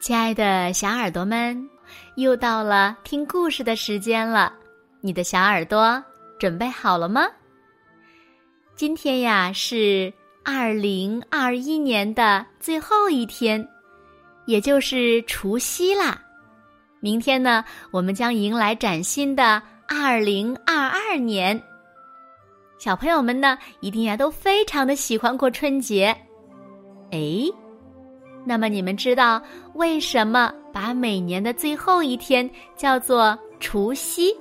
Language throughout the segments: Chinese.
亲爱的小耳朵们，又到了听故事的时间了。你的小耳朵准备好了吗？今天呀是二零二一年的最后一天，也就是除夕啦。明天呢，我们将迎来崭新的二零二二年。小朋友们呢，一定呀都非常的喜欢过春节。哎。那么你们知道为什么把每年的最后一天叫做除夕，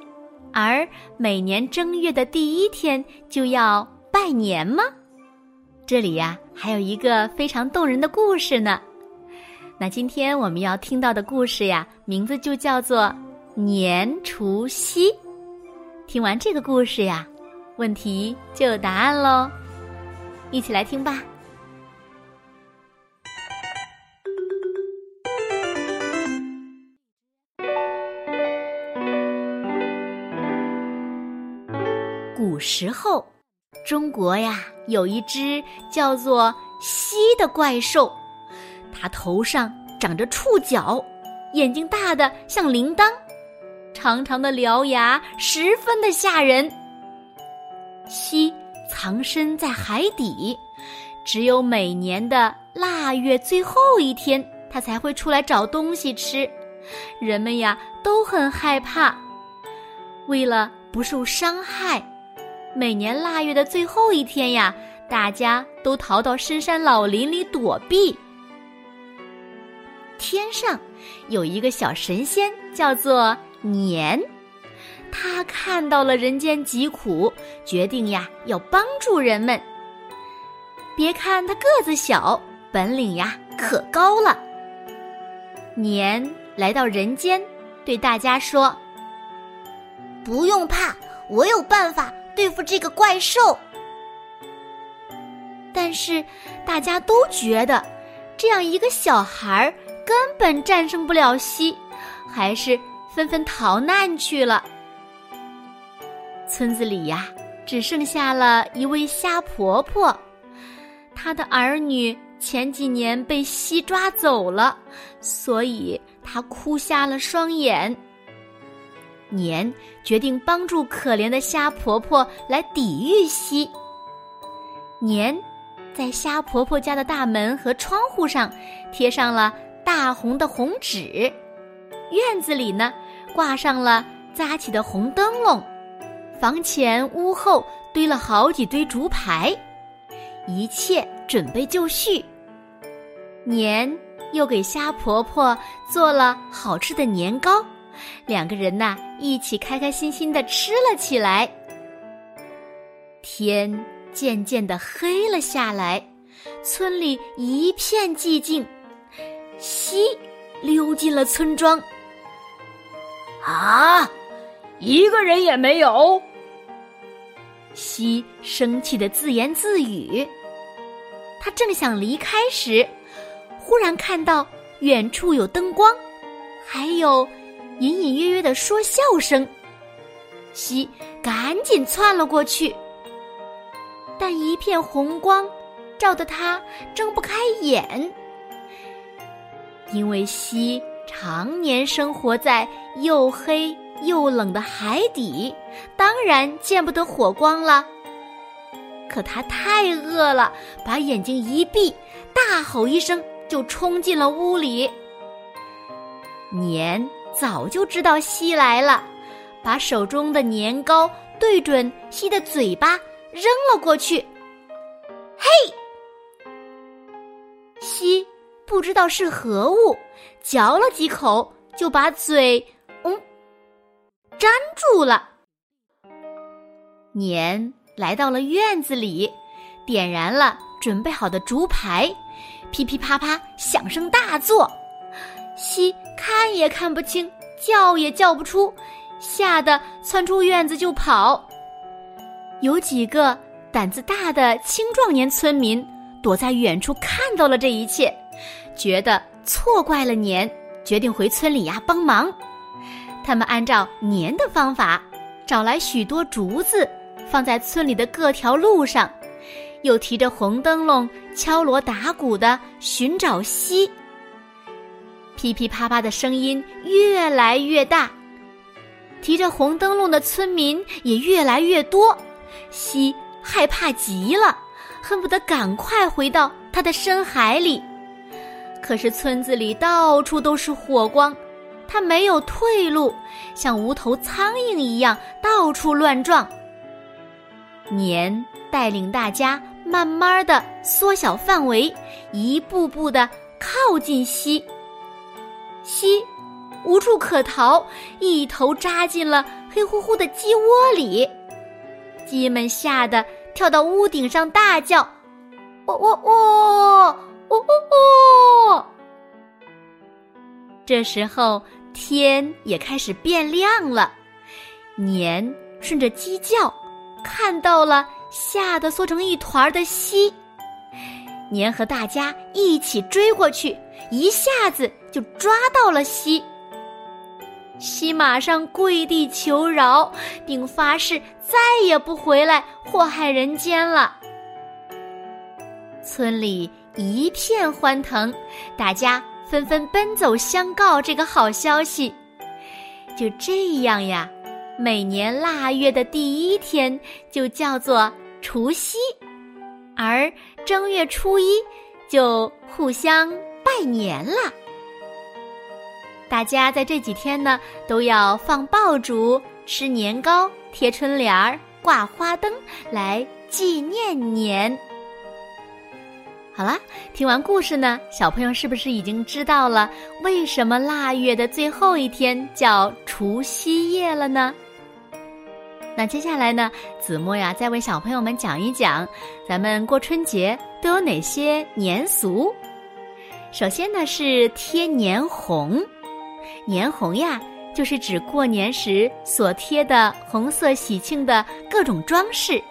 而每年正月的第一天就要拜年吗？这里呀还有一个非常动人的故事呢。那今天我们要听到的故事呀，名字就叫做年除夕。听完这个故事呀，问题就有答案喽，一起来听吧。古时候，中国呀有一只叫做蜥的怪兽，它头上长着触角，眼睛大的像铃铛，长长的獠牙十分的吓人。蜥藏身在海底，只有每年的腊月最后一天，它才会出来找东西吃。人们呀都很害怕，为了不受伤害。每年腊月的最后一天呀，大家都逃到深山老林里躲避。天上有一个小神仙，叫做年，他看到了人间疾苦，决定呀要帮助人们。别看他个子小，本领呀可高了。年来到人间，对大家说：“不用怕，我有办法。”对付这个怪兽，但是大家都觉得这样一个小孩根本战胜不了西，还是纷纷逃难去了。村子里呀，只剩下了一位虾婆婆，她的儿女前几年被西抓走了，所以她哭瞎了双眼。年决定帮助可怜的虾婆婆来抵御西。年在虾婆婆家的大门和窗户上贴上了大红的红纸，院子里呢挂上了扎起的红灯笼，房前屋后堆了好几堆竹排，一切准备就绪。年又给虾婆婆做了好吃的年糕。两个人呐，一起开开心心的吃了起来。天渐渐的黑了下来，村里一片寂静。西溜进了村庄。啊，一个人也没有。西生气的自言自语。他正想离开时，忽然看到远处有灯光，还有。隐隐约约的说笑声，西赶紧窜了过去，但一片红光照得他睁不开眼，因为西常年生活在又黑又冷的海底，当然见不得火光了。可他太饿了，把眼睛一闭，大吼一声就冲进了屋里。年。早就知道西来了，把手中的年糕对准西的嘴巴扔了过去。嘿，西不知道是何物，嚼了几口就把嘴嗯粘住了。年来到了院子里，点燃了准备好的竹排，噼噼啪啪响声大作。西看也看不清，叫也叫不出，吓得窜出院子就跑。有几个胆子大的青壮年村民躲在远处看到了这一切，觉得错怪了年，决定回村里呀帮忙。他们按照年的方法，找来许多竹子，放在村里的各条路上，又提着红灯笼敲锣打鼓的寻找西。噼噼啪啪的声音越来越大，提着红灯笼的村民也越来越多。西害怕极了，恨不得赶快回到他的深海里。可是村子里到处都是火光，他没有退路，像无头苍蝇一样到处乱撞。年带领大家慢慢的缩小范围，一步步的靠近西。西无处可逃，一头扎进了黑乎乎的鸡窝里。鸡们吓得跳到屋顶上大叫：“喔喔喔，喔喔喔！”这时候天也开始变亮了，年顺着鸡叫看到了吓得缩成一团的西。年和大家一起追过去，一下子就抓到了西。西马上跪地求饶，并发誓再也不回来祸害人间了。村里一片欢腾，大家纷纷奔走相告这个好消息。就这样呀，每年腊月的第一天就叫做除夕，而正月初一就互相拜年了。大家在这几天呢，都要放爆竹、吃年糕、贴春联儿、挂花灯，来纪念年。好了，听完故事呢，小朋友是不是已经知道了为什么腊月的最后一天叫除夕夜了呢？那接下来呢，子墨呀，再为小朋友们讲一讲，咱们过春节都有哪些年俗。首先呢，是贴年红。年红呀，就是指过年时所贴的红色喜庆的各种装饰，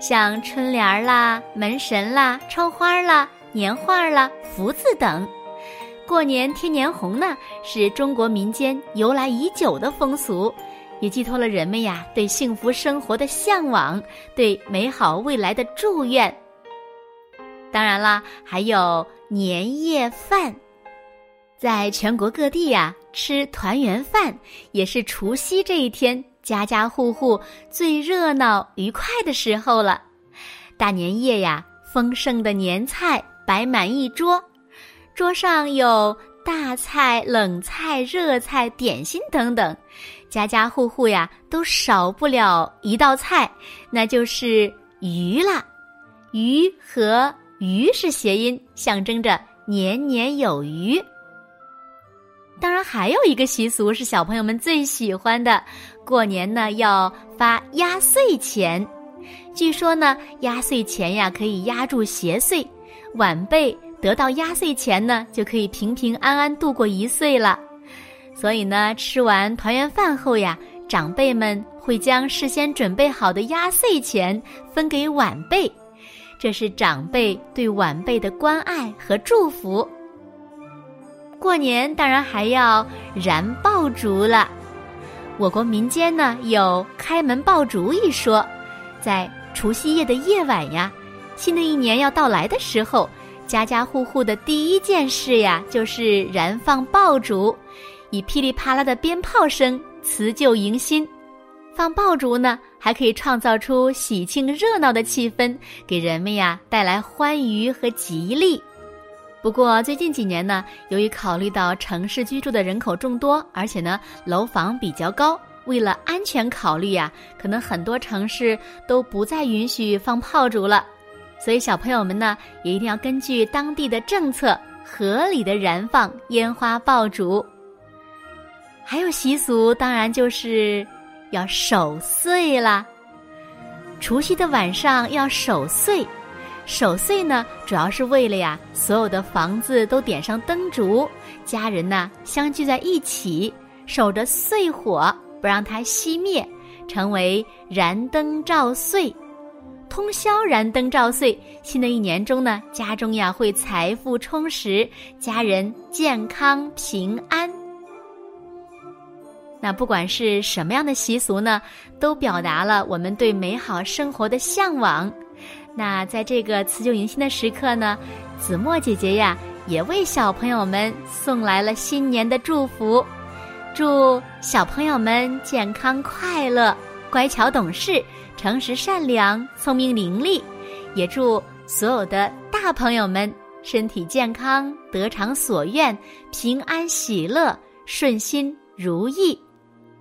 像春联啦、门神啦、窗花啦、年画啦、福字等。过年贴年红呢，是中国民间由来已久的风俗，也寄托了人们呀对幸福生活的向往，对美好未来的祝愿。当然啦，还有年夜饭。在全国各地呀，吃团圆饭也是除夕这一天家家户户最热闹愉快的时候了。大年夜呀，丰盛的年菜摆满一桌，桌上有大菜、冷菜、热菜、点心等等，家家户户呀都少不了一道菜，那就是鱼啦。鱼和鱼是谐音，象征着年年有余。当然，还有一个习俗是小朋友们最喜欢的，过年呢要发压岁钱。据说呢，压岁钱呀可以压住邪祟，晚辈得到压岁钱呢就可以平平安安度过一岁了。所以呢，吃完团圆饭后呀，长辈们会将事先准备好的压岁钱分给晚辈，这是长辈对晚辈的关爱和祝福。过年当然还要燃爆竹了。我国民间呢有开门爆竹一说，在除夕夜的夜晚呀，新的一年要到来的时候，家家户户的第一件事呀就是燃放爆竹，以噼里啪啦的鞭炮声辞旧迎新。放爆竹呢，还可以创造出喜庆热闹的气氛，给人们呀带来欢愉和吉利。不过最近几年呢，由于考虑到城市居住的人口众多，而且呢楼房比较高，为了安全考虑呀，可能很多城市都不再允许放炮竹了。所以小朋友们呢，也一定要根据当地的政策，合理的燃放烟花爆竹。还有习俗，当然就是要守岁啦。除夕的晚上要守岁。守岁呢，主要是为了呀，所有的房子都点上灯烛，家人呢相聚在一起，守着岁火，不让它熄灭，成为燃灯照岁，通宵燃灯照岁。新的一年中呢，家中呀会财富充实，家人健康平安。那不管是什么样的习俗呢，都表达了我们对美好生活的向往。那在这个辞旧迎新的时刻呢，子墨姐姐呀，也为小朋友们送来了新年的祝福，祝小朋友们健康快乐、乖巧懂事、诚实善良、聪明伶俐，也祝所有的大朋友们身体健康、得偿所愿、平安喜乐、顺心如意。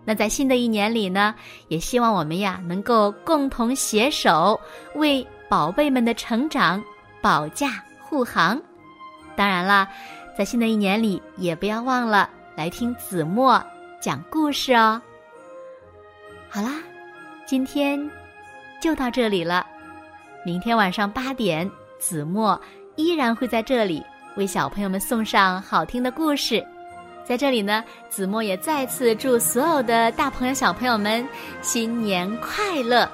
那在新的一年里呢，也希望我们呀能够共同携手，为宝贝们的成长保驾护航。当然啦，在新的一年里，也不要忘了来听子墨讲故事哦。好啦，今天就到这里了。明天晚上八点，子墨依然会在这里为小朋友们送上好听的故事。在这里呢，子墨也再次祝所有的大朋友、小朋友们新年快乐。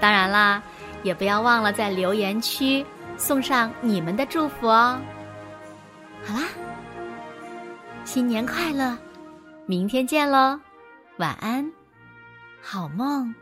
当然啦，也不要忘了在留言区送上你们的祝福哦。好啦，新年快乐，明天见喽，晚安，好梦。